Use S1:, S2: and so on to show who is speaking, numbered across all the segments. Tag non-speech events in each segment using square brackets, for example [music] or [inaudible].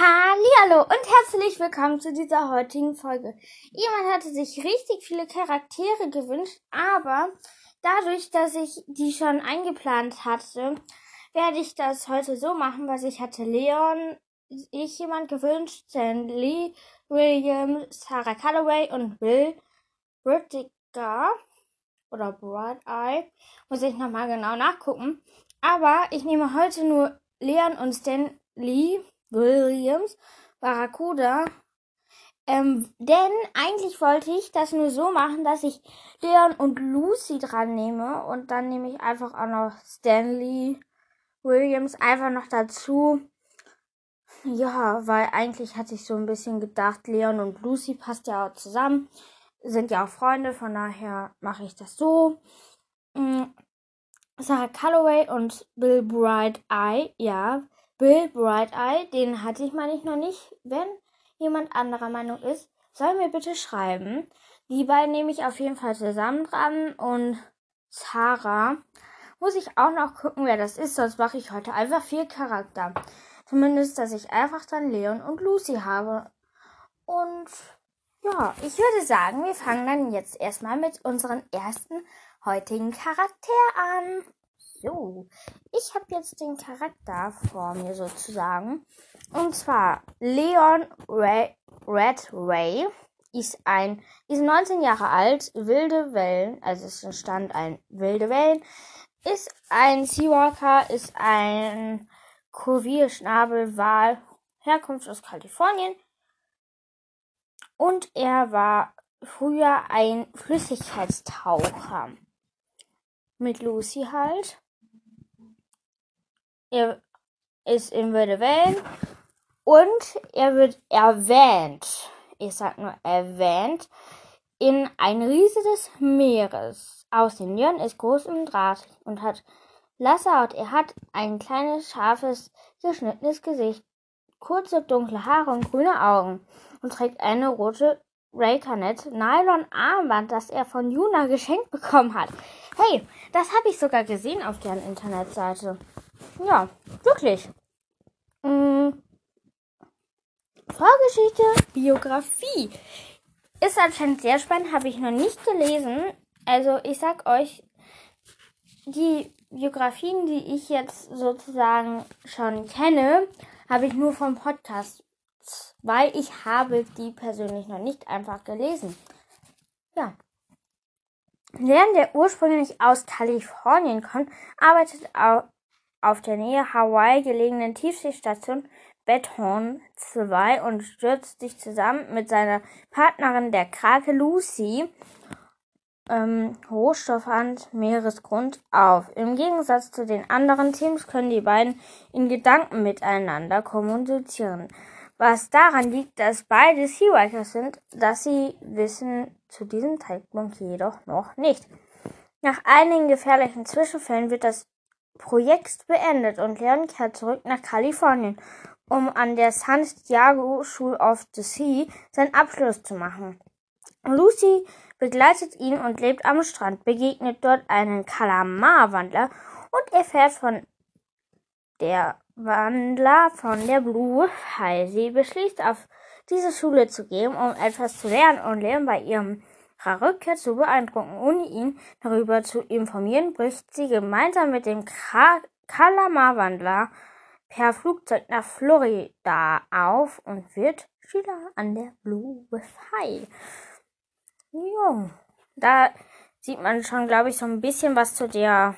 S1: Hallo und herzlich willkommen zu dieser heutigen Folge. Jemand hatte sich richtig viele Charaktere gewünscht, aber dadurch, dass ich die schon eingeplant hatte, werde ich das heute so machen, was ich hatte Leon, ich jemand gewünscht, Stan Lee, William, Sarah Calloway und Bill Whittaker oder Bright Eye. Muss ich nochmal genau nachgucken. Aber ich nehme heute nur Leon und Stan Lee Williams, Barracuda. Ähm, denn eigentlich wollte ich das nur so machen, dass ich Leon und Lucy dran nehme und dann nehme ich einfach auch noch Stanley Williams einfach noch dazu. Ja, weil eigentlich hatte ich so ein bisschen gedacht, Leon und Lucy passt ja auch zusammen, sind ja auch Freunde, von daher mache ich das so. Mhm. Sarah Calloway und Bill Bright Eye, ja, Bill Bright Eye, den hatte ich meine ich noch nicht. Wenn jemand anderer Meinung ist, soll mir bitte schreiben. Die beiden nehme ich auf jeden Fall zusammen dran und Sarah muss ich auch noch gucken, wer das ist, sonst mache ich heute einfach vier Charakter. Zumindest, dass ich einfach dann Leon und Lucy habe. Und ja, ich würde sagen, wir fangen dann jetzt erstmal mit unserem ersten heutigen Charakter an. So, ich habe jetzt den Charakter vor mir sozusagen. Und zwar Leon Ray, Red Ray ist ein, ist 19 Jahre alt, wilde Wellen, also es entstand ein wilde Wellen, ist ein Seawalker, ist ein Kurvierschnabelwal, Herkunft aus Kalifornien. Und er war früher ein Flüssigkeitstaucher. Mit Lucy halt. Er ist in Würde Wellen und er wird erwähnt. Ich sag nur erwähnt in ein Riese des Meeres. Aussehen ist groß und drahtig und hat blasse Haut. Er hat ein kleines, scharfes, geschnittenes Gesicht, kurze, dunkle Haare und grüne Augen und trägt eine rote Raycanet Nylon Armband, das er von Juna geschenkt bekommen hat. Hey, das habe ich sogar gesehen auf deren Internetseite. Ja, wirklich. Mhm. Vorgeschichte, Biografie. Ist anscheinend sehr spannend, habe ich noch nicht gelesen. Also ich sag euch, die Biografien, die ich jetzt sozusagen schon kenne, habe ich nur vom Podcast, weil ich habe die persönlich noch nicht einfach gelesen. Ja. Während der ursprünglich aus Kalifornien kommt, arbeitet auch auf der Nähe Hawaii gelegenen Tiefseestation Bethorn 2 und stürzt sich zusammen mit seiner Partnerin der Krake Lucy ähm, Rohstoffhand Meeresgrund auf. Im Gegensatz zu den anderen Teams können die beiden in Gedanken miteinander kommunizieren. Was daran liegt, dass beide Seawalkers sind, dass sie wissen zu diesem Zeitpunkt jedoch noch nicht. Nach einigen gefährlichen Zwischenfällen wird das Projekt beendet und Leon kehrt zurück nach Kalifornien, um an der San Diego School of the Sea seinen Abschluss zu machen. Lucy begleitet ihn und lebt am Strand, begegnet dort einen Kalamar-Wandler und erfährt von der Wandler von der Blue High. Sie beschließt, auf diese Schule zu gehen, um etwas zu lernen und Leon bei ihrem Rückkehr zu beeindrucken. Ohne ihn darüber zu informieren, bricht sie gemeinsam mit dem Kalamar-Wandler per Flugzeug nach Florida auf und wird Schüler an der Blue High. Jo, da sieht man schon, glaube ich, so ein bisschen was zu der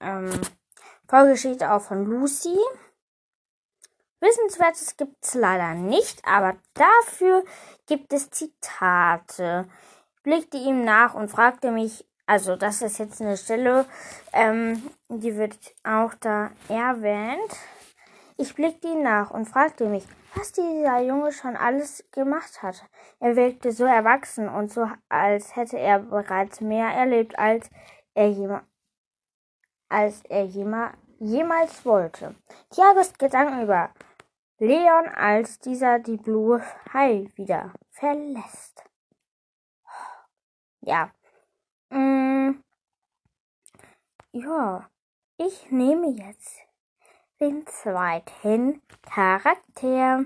S1: ähm, Vorgeschichte auch von Lucy. Wissenswertes gibt es leider nicht, aber dafür gibt es Zitate blickte ihm nach und fragte mich, also das ist jetzt eine Stelle, ähm, die wird auch da erwähnt. Ich blickte ihm nach und fragte mich, was dieser Junge schon alles gemacht hat. Er wirkte so erwachsen und so, als hätte er bereits mehr erlebt, als er, jema als er jema jemals wollte. Thiagos Gedanken über Leon, als dieser die Blue High wieder verlässt ja. Mm, ja, ich nehme jetzt den zweiten Charakter.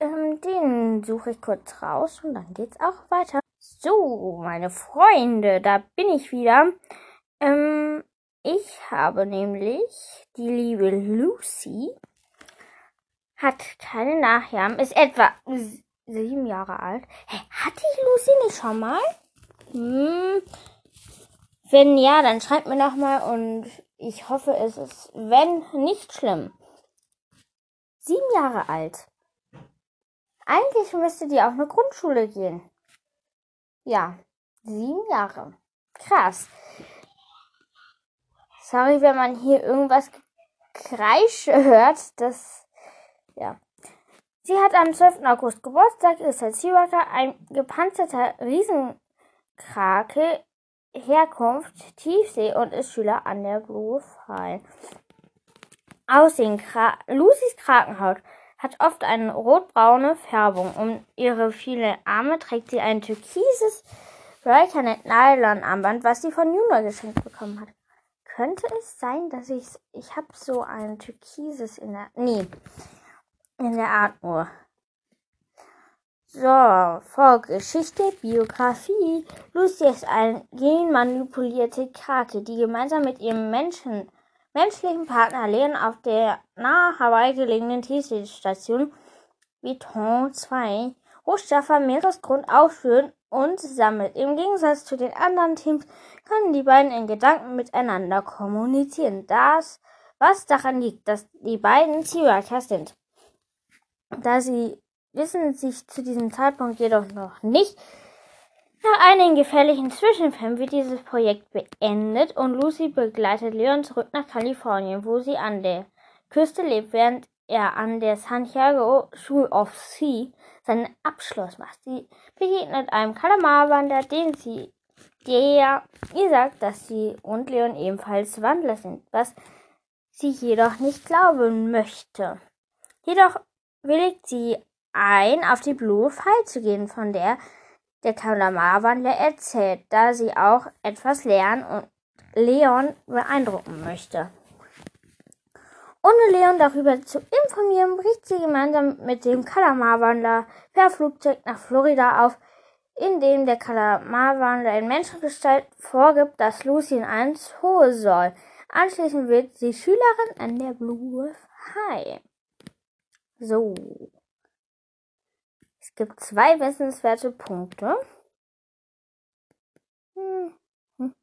S1: Ähm, den suche ich kurz raus und dann geht's auch weiter. So, meine Freunde, da bin ich wieder. Ähm, ich habe nämlich die liebe Lucy, hat keine Nachnamen, ist etwa sieben Jahre alt. Hä, hatte ich Lucy nicht schon mal? Hm. Wenn ja, dann schreibt mir noch mal und ich hoffe, es ist, wenn nicht schlimm. Sieben Jahre alt. Eigentlich müsste die auf eine Grundschule gehen. Ja, sieben Jahre. Krass. Sorry, wenn man hier irgendwas Kreische hört. Das, ja. Sie hat am 12. August Geburtstag, ist als Seaworker ein gepanzerter Riesenkrake, Herkunft Tiefsee und ist Schüler an der Blue Fall. Aussehen Kra Lucys Krakenhaut hat oft eine rotbraune Färbung. Um ihre viele Arme trägt sie ein türkises Reichernet Nylon Armband, was sie von Juna geschenkt bekommen hat. Könnte es sein, dass ich ich habe so ein türkises in der nee, in der Art nur. So, Vorgeschichte, Biografie. Lucy ist eine genmanipulierte Krake, die gemeinsam mit ihrem Menschen menschlichen Partner Leon auf der nahe Hawaii gelegenen Tiefseestation Viton 2 Rohstoffe Meeresgrund aufführen und sammelt. Im Gegensatz zu den anderen Teams können die beiden in Gedanken miteinander kommunizieren. Das, was daran liegt, dass die beiden Seaworkers sind. Da sie wissen sich zu diesem Zeitpunkt jedoch noch nicht, nach einigen gefährlichen Zwischenfällen wird dieses Projekt beendet und Lucy begleitet Leon zurück nach Kalifornien, wo sie an der Küste lebt, während er an der Santiago School of Sea seinen Abschluss macht. Sie begegnet einem Kalamarwander, den sie, der ihr sagt, dass sie und Leon ebenfalls Wandler sind, was sie jedoch nicht glauben möchte. Jedoch willigt sie ein, auf die Blue Fall zu gehen, von der der Kalamarwandler erzählt, da sie auch etwas lernen und Leon beeindrucken möchte. Ohne Leon darüber zu informieren, bricht sie gemeinsam mit dem Kalamarwandler per Flugzeug nach Florida auf, in dem der Kalamarwandler in Menschengestalt vorgibt, dass Lucy in einen Zoo soll. Anschließend wird sie Schülerin an der Blue High. So. Gibt zwei wissenswerte Punkte. Hm. hm.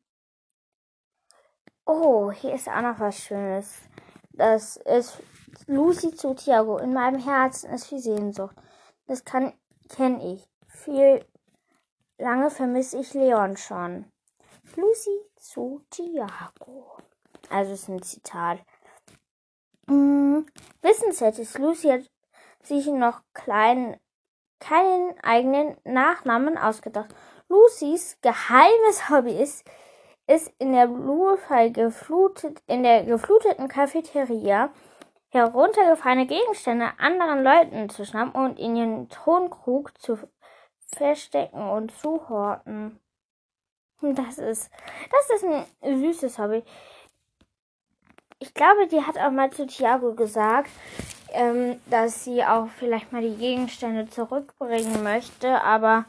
S1: Oh, hier ist auch noch was Schönes. Das ist Lucy zu Tiago. In meinem Herzen ist viel Sehnsucht. Das kann kenne ich. Viel lange vermisse ich Leon schon. Lucy zu Tiago. Also ist ein Zitat. Hm, wissenswert ist, Lucy hat sich noch kleinen keinen eigenen Nachnamen ausgedacht. Lucys geheimes Hobby ist, ist in der Bluefall geflutet, in der gefluteten Cafeteria heruntergefallene Gegenstände anderen Leuten zu schnappen und in ihren Tonkrug zu verstecken und zu horten. Das ist, das ist ein süßes Hobby. Ich glaube, die hat auch mal zu Thiago gesagt, ähm, dass sie auch vielleicht mal die Gegenstände zurückbringen möchte, aber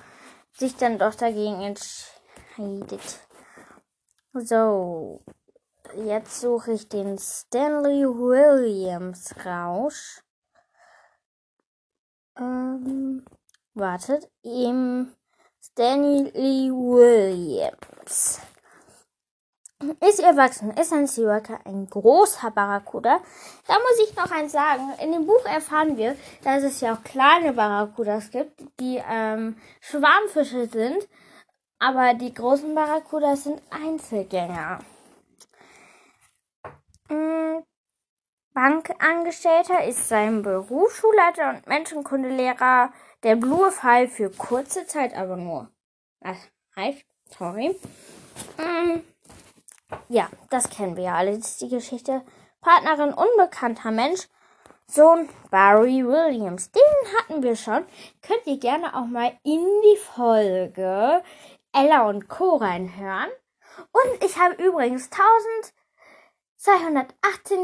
S1: sich dann doch dagegen entscheidet. So, jetzt suche ich den Stanley Williams Rausch. Ähm, wartet, im Stanley Williams ist erwachsen, ist ein Seaworker ein großer Barracuda. Da muss ich noch eins sagen. In dem Buch erfahren wir, dass es ja auch kleine Barracudas gibt, die ähm, Schwarmfische sind, aber die großen Barracudas sind Einzelgänger. Mhm. Bankangestellter ist sein Beruf, Schulleiter und Menschenkundelehrer der Blue Fall für kurze Zeit aber nur. Das heißt, sorry. Mhm. Ja, das kennen wir ja alle. Das ist die Geschichte. Partnerin unbekannter Mensch. Sohn Barry Williams. Den hatten wir schon. Könnt ihr gerne auch mal in die Folge Ella und Co. reinhören. Und ich habe übrigens 218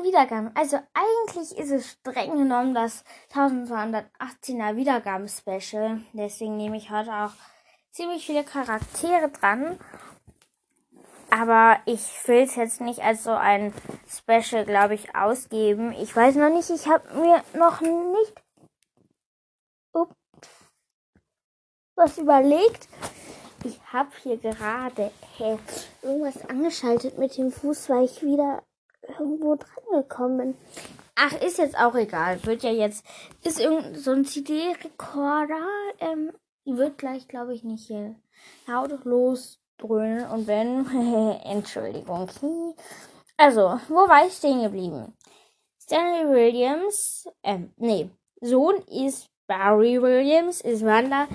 S1: Wiedergaben. Also eigentlich ist es streng genommen das 1218er Wiedergaben-Special. Deswegen nehme ich heute auch ziemlich viele Charaktere dran. Aber ich will es jetzt nicht als so ein Special, glaube ich, ausgeben. Ich weiß noch nicht, ich habe mir noch nicht ups, was überlegt. Ich habe hier gerade hä, irgendwas angeschaltet mit dem Fuß, weil ich wieder irgendwo dran gekommen bin. Ach, ist jetzt auch egal. Wird ja jetzt. Ist irgend so ein CD-Rekorder. Ähm, wird gleich, glaube ich, nicht hier laut losdröhnen. Und wenn. [laughs] Entschuldigung. Also, wo war ich stehen geblieben? Stanley Williams. Ähm, nee. Sohn ist Barry Williams, ist Wanda.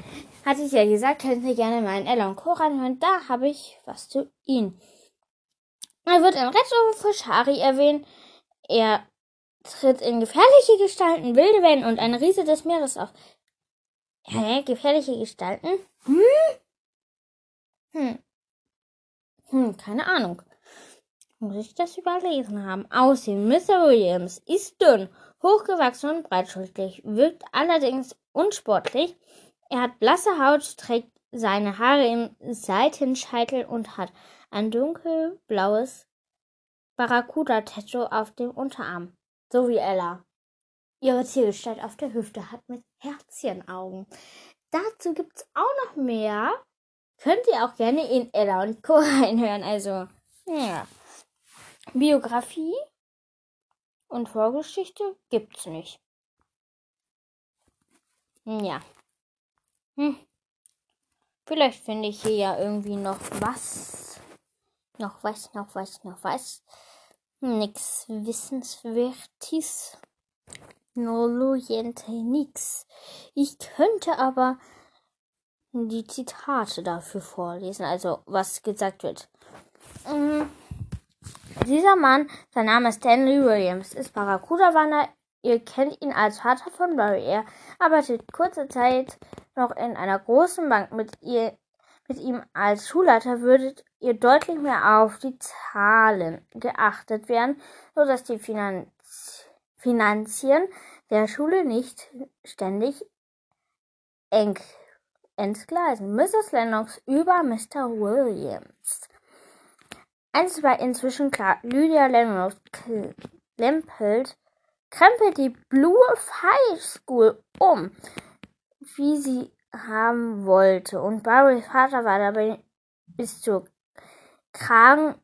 S1: Hatte ich ja gesagt, könnt ihr gerne in Ella und Co. reinhören. Da habe ich was zu ihm. Er wird in Rettung für Shari erwähnt. Er tritt in gefährliche Gestalten, wilde Wellen und eine Riese des Meeres auf. Hä? Gefährliche Gestalten? Hm? Hm. Hm, keine Ahnung. Muss ich das überlesen haben? Aussehen. Mr. Williams ist dünn, hochgewachsen und breitschultrig, wirkt allerdings unsportlich. Er hat blasse Haut, trägt seine Haare im Seitenscheitel und hat ein dunkelblaues Barracuda-Tattoo auf dem Unterarm. So wie Ella. Ihre Zielgestalt auf der Hüfte hat mit Herzchenaugen. Dazu gibt's auch noch mehr. Könnt ihr auch gerne in Ella und Co. [laughs] reinhören. Also, ja. Biografie und Vorgeschichte gibt's nicht. Ja. Hm. Vielleicht finde ich hier ja irgendwie noch was. Noch was, noch was, noch was. Nix Wissenswertes. Nolujente nix. Ich könnte aber die Zitate dafür vorlesen, also was gesagt wird. Mhm. Dieser Mann, sein Name ist Stanley Williams, ist Barracuda-Wanderer. Ihr kennt ihn als Vater von Barry. Er arbeitet kurze Zeit noch in einer großen Bank. Mit, ihr, mit ihm als Schulleiter würdet ihr deutlich mehr auf die Zahlen geachtet werden, sodass die Finanz Finanzien der Schule nicht ständig eng entgleisen. Mrs. Lennox über Mr. Williams. Eins war inzwischen klar, Lydia Lennox klempelt, krempelt die Blue High School um, wie sie haben wollte. Und Barrys Vater war dabei bis zur Kragen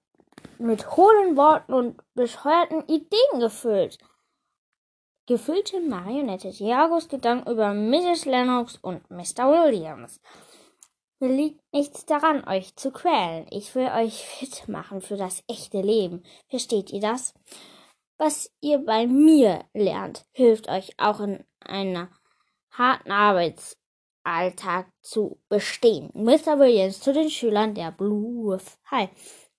S1: mit hohlen Worten und bescheuerten Ideen gefüllt. Gefüllte Marionette. Diagos Gedanken über Mrs. Lennox und Mr. Williams. Mir liegt nichts daran, euch zu quälen. Ich will euch fit machen für das echte Leben. Versteht ihr das? Was ihr bei mir lernt, hilft euch auch in einer harten Arbeitsalltag zu bestehen. Mr. Williams zu den Schülern der Blue High.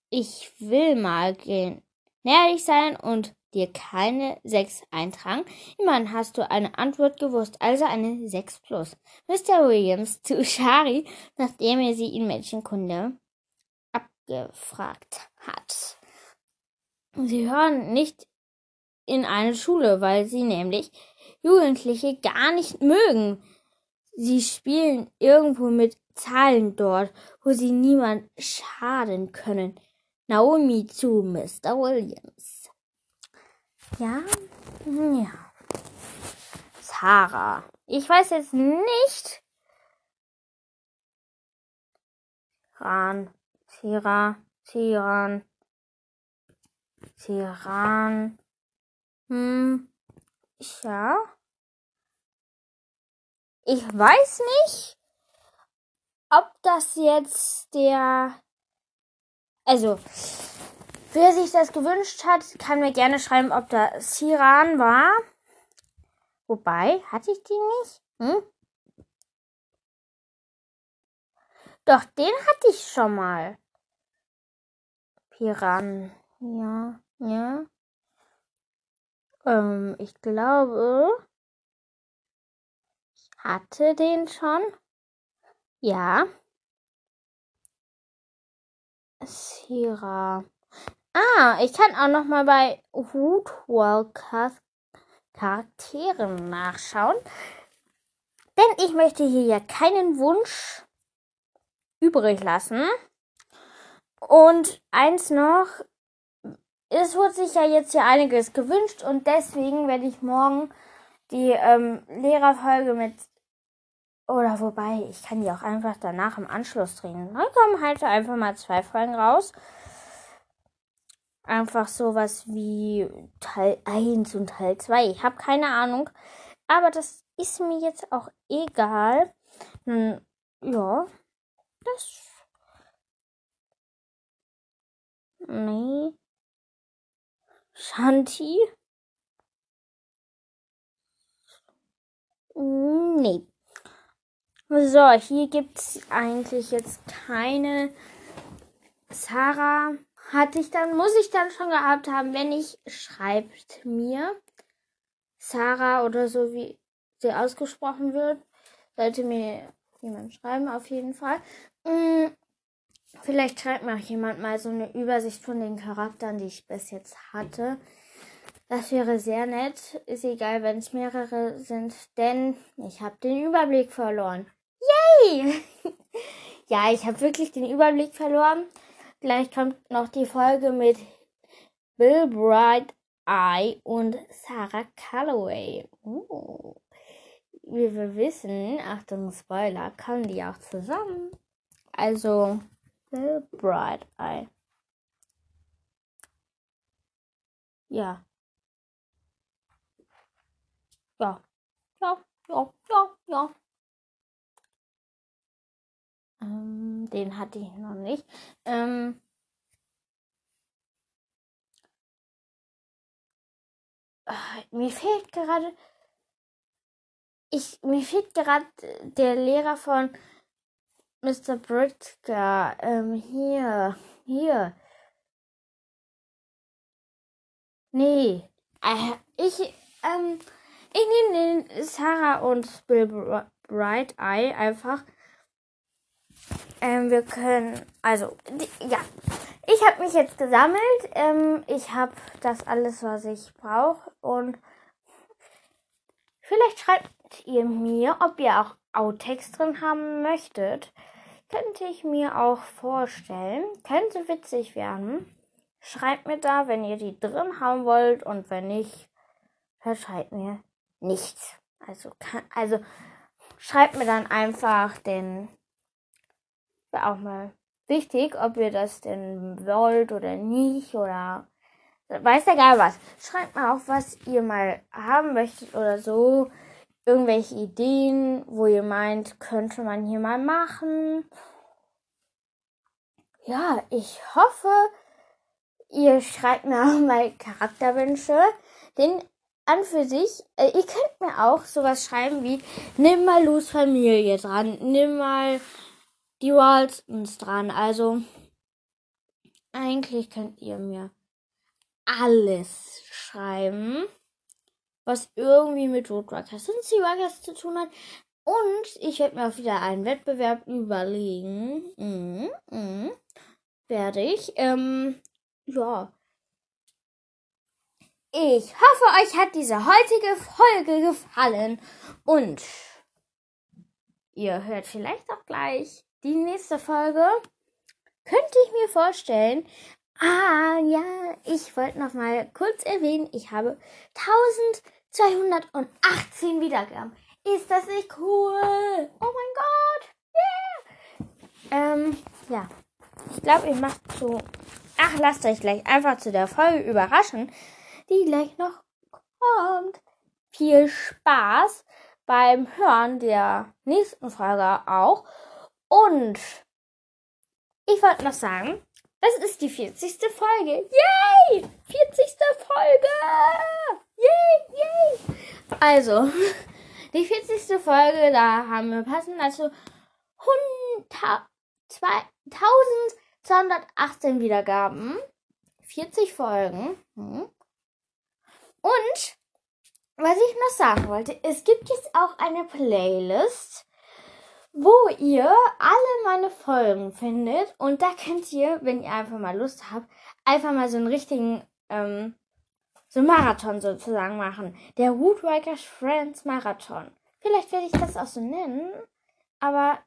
S1: Ich will mal gehen, gnädig sein und dir keine sechs eintragen. Immerhin hast du eine Antwort gewusst, also eine sechs plus. Mr. Williams zu [laughs] Shari, nachdem er sie in Mädchenkunde abgefragt hat. Sie hören nicht in eine Schule, weil sie nämlich Jugendliche gar nicht mögen. Sie spielen irgendwo mit Zahlen dort, wo sie niemand schaden können. Naomi zu Mr. Williams. Ja? Ja. Sarah. Ich weiß jetzt nicht. Ran. Sira. Siran. Siran. Hm. Ja. Ich weiß nicht, ob das jetzt der. Also, Wer sich das gewünscht hat, kann mir gerne schreiben, ob da Siran war. Wobei, hatte ich die nicht? Hm? Doch, den hatte ich schon mal. Piran. Ja, ja. Ähm, ich glaube, ich hatte den schon. Ja. Sira. Ah, ich kann auch noch mal bei Woodwalkers Charakteren nachschauen. Denn ich möchte hier ja keinen Wunsch übrig lassen. Und eins noch, es wurde sich ja jetzt hier einiges gewünscht und deswegen werde ich morgen die ähm, Lehrerfolge mit oder wobei, ich kann die auch einfach danach im Anschluss drehen. Dann kommen halt einfach mal zwei Folgen raus. Einfach sowas wie Teil 1 und Teil 2. Ich habe keine Ahnung. Aber das ist mir jetzt auch egal. Hm, ja, das. Nee. Shanti? Nee. So, hier gibt es eigentlich jetzt keine. Sarah hatte ich dann, muss ich dann schon gehabt haben, wenn ich schreibt mir. Sarah oder so wie sie ausgesprochen wird. Sollte mir jemand schreiben, auf jeden Fall. Hm, vielleicht schreibt mir auch jemand mal so eine Übersicht von den Charakteren, die ich bis jetzt hatte. Das wäre sehr nett. Ist egal, wenn es mehrere sind, denn ich habe den Überblick verloren. Yay! [laughs] ja, ich habe wirklich den Überblick verloren. Gleich kommt noch die Folge mit Bill Bright Eye und Sarah Calloway. Uh. Wie wir wissen, Achtung, Spoiler, kommen die auch zusammen. Also, Bill Bright Eye. Ja. Ja. Ja, ja, ja, ja. Ähm, den hatte ich noch nicht. Ähm, ach, mir fehlt gerade. Ich, mir fehlt gerade der Lehrer von Mr. Britka. Ähm, hier. Hier. Nee. Äh, ich, ähm, ich nehme den Sarah und Bill Bright Eye einfach. Ähm, wir können, also, die, ja. Ich habe mich jetzt gesammelt. Ähm, ich habe das alles, was ich brauche. Und vielleicht schreibt ihr mir, ob ihr auch Outtakes drin haben möchtet. Könnte ich mir auch vorstellen. Könnte witzig werden. Schreibt mir da, wenn ihr die drin haben wollt. Und wenn nicht, schreibt mir nichts. Also, kann, also schreibt mir dann einfach den auch mal wichtig, ob ihr das denn wollt oder nicht oder weiß ja gar was. Schreibt mal auf, was ihr mal haben möchtet oder so. Irgendwelche Ideen, wo ihr meint, könnte man hier mal machen. Ja, ich hoffe, ihr schreibt mir auch mal Charakterwünsche. Denn an für sich, äh, ihr könnt mir auch sowas schreiben wie, nimm mal Lus Familie dran, nimm mal die Waltons dran. Also eigentlich könnt ihr mir alles schreiben, was irgendwie mit Roadruckers und Searuckers zu tun hat. Und ich werde mir auch wieder einen Wettbewerb überlegen. Mhm, mhm. Werde ich. Ähm, ja. Ich hoffe, euch hat diese heutige Folge gefallen. Und ihr hört vielleicht auch gleich die nächste Folge könnte ich mir vorstellen. Ah, ja, ich wollte noch mal kurz erwähnen, ich habe 1218 Wiedergaben. Ist das nicht cool? Oh mein Gott! Yeah! Ähm, ja. Ich glaube, ich mache zu. Ach, lasst euch gleich einfach zu der Folge überraschen, die gleich noch kommt. Viel Spaß beim Hören der nächsten Folge auch. Und ich wollte noch sagen, das ist die 40. Folge. Yay! 40. Folge! Yay, yay! Also, [laughs] die 40. Folge, da haben wir passend also 1218 Wiedergaben. 40 Folgen. Hm. Und was ich noch sagen wollte, es gibt jetzt auch eine Playlist wo ihr alle meine Folgen findet. Und da könnt ihr, wenn ihr einfach mal Lust habt, einfach mal so einen richtigen, ähm, so Marathon sozusagen machen. Der Woodwalkers Friends Marathon. Vielleicht werde ich das auch so nennen. Aber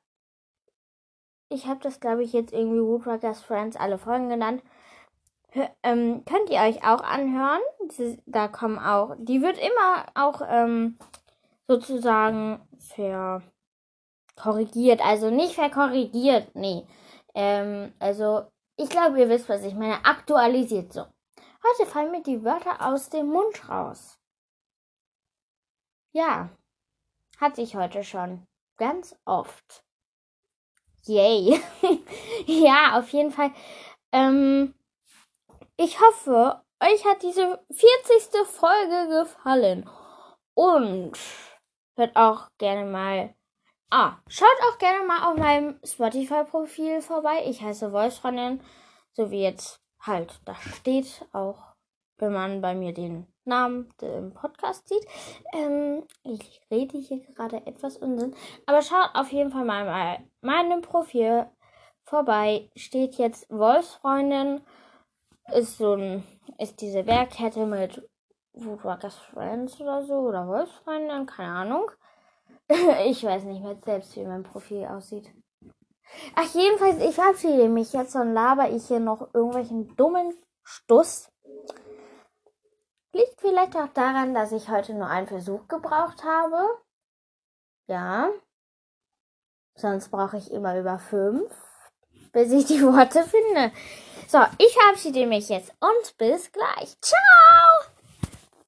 S1: ich habe das, glaube ich, jetzt irgendwie Woodwalkers Friends alle Folgen genannt. Hör, ähm, könnt ihr euch auch anhören. Da kommen auch, die wird immer auch ähm, sozusagen verkorrigiert. Also nicht verkorrigiert, nee. Ähm, also ich glaube, ihr wisst, was ich meine. Aktualisiert so. Heute fallen mir die Wörter aus dem Mund raus. Ja, hatte ich heute schon. Ganz oft. Yay. [laughs] ja, auf jeden Fall. Ähm, ich hoffe, euch hat diese 40. Folge gefallen. Und hört auch gerne mal. Ah, schaut auch gerne mal auf meinem Spotify-Profil vorbei. Ich heiße Voicefreundin, so wie jetzt halt da steht, auch wenn man bei mir den Namen im Podcast sieht. Ähm, ich rede hier gerade etwas Unsinn. Aber schaut auf jeden Fall mal bei meinem Profil vorbei. Steht jetzt Wolfsfreundin. Ist so ein, ist diese Bergkette mit Woodwalkers Friends oder so. Oder Wolfsfreundin, keine Ahnung. [laughs] ich weiß nicht mehr selbst, wie mein Profil aussieht. Ach, jedenfalls, ich verabschiede mich jetzt und laber ich hier noch irgendwelchen dummen Stuss. Liegt vielleicht auch daran, dass ich heute nur einen Versuch gebraucht habe. Ja. Sonst brauche ich immer über fünf, bis ich die Worte finde. So, ich verabschiede mich jetzt und bis gleich. Ciao!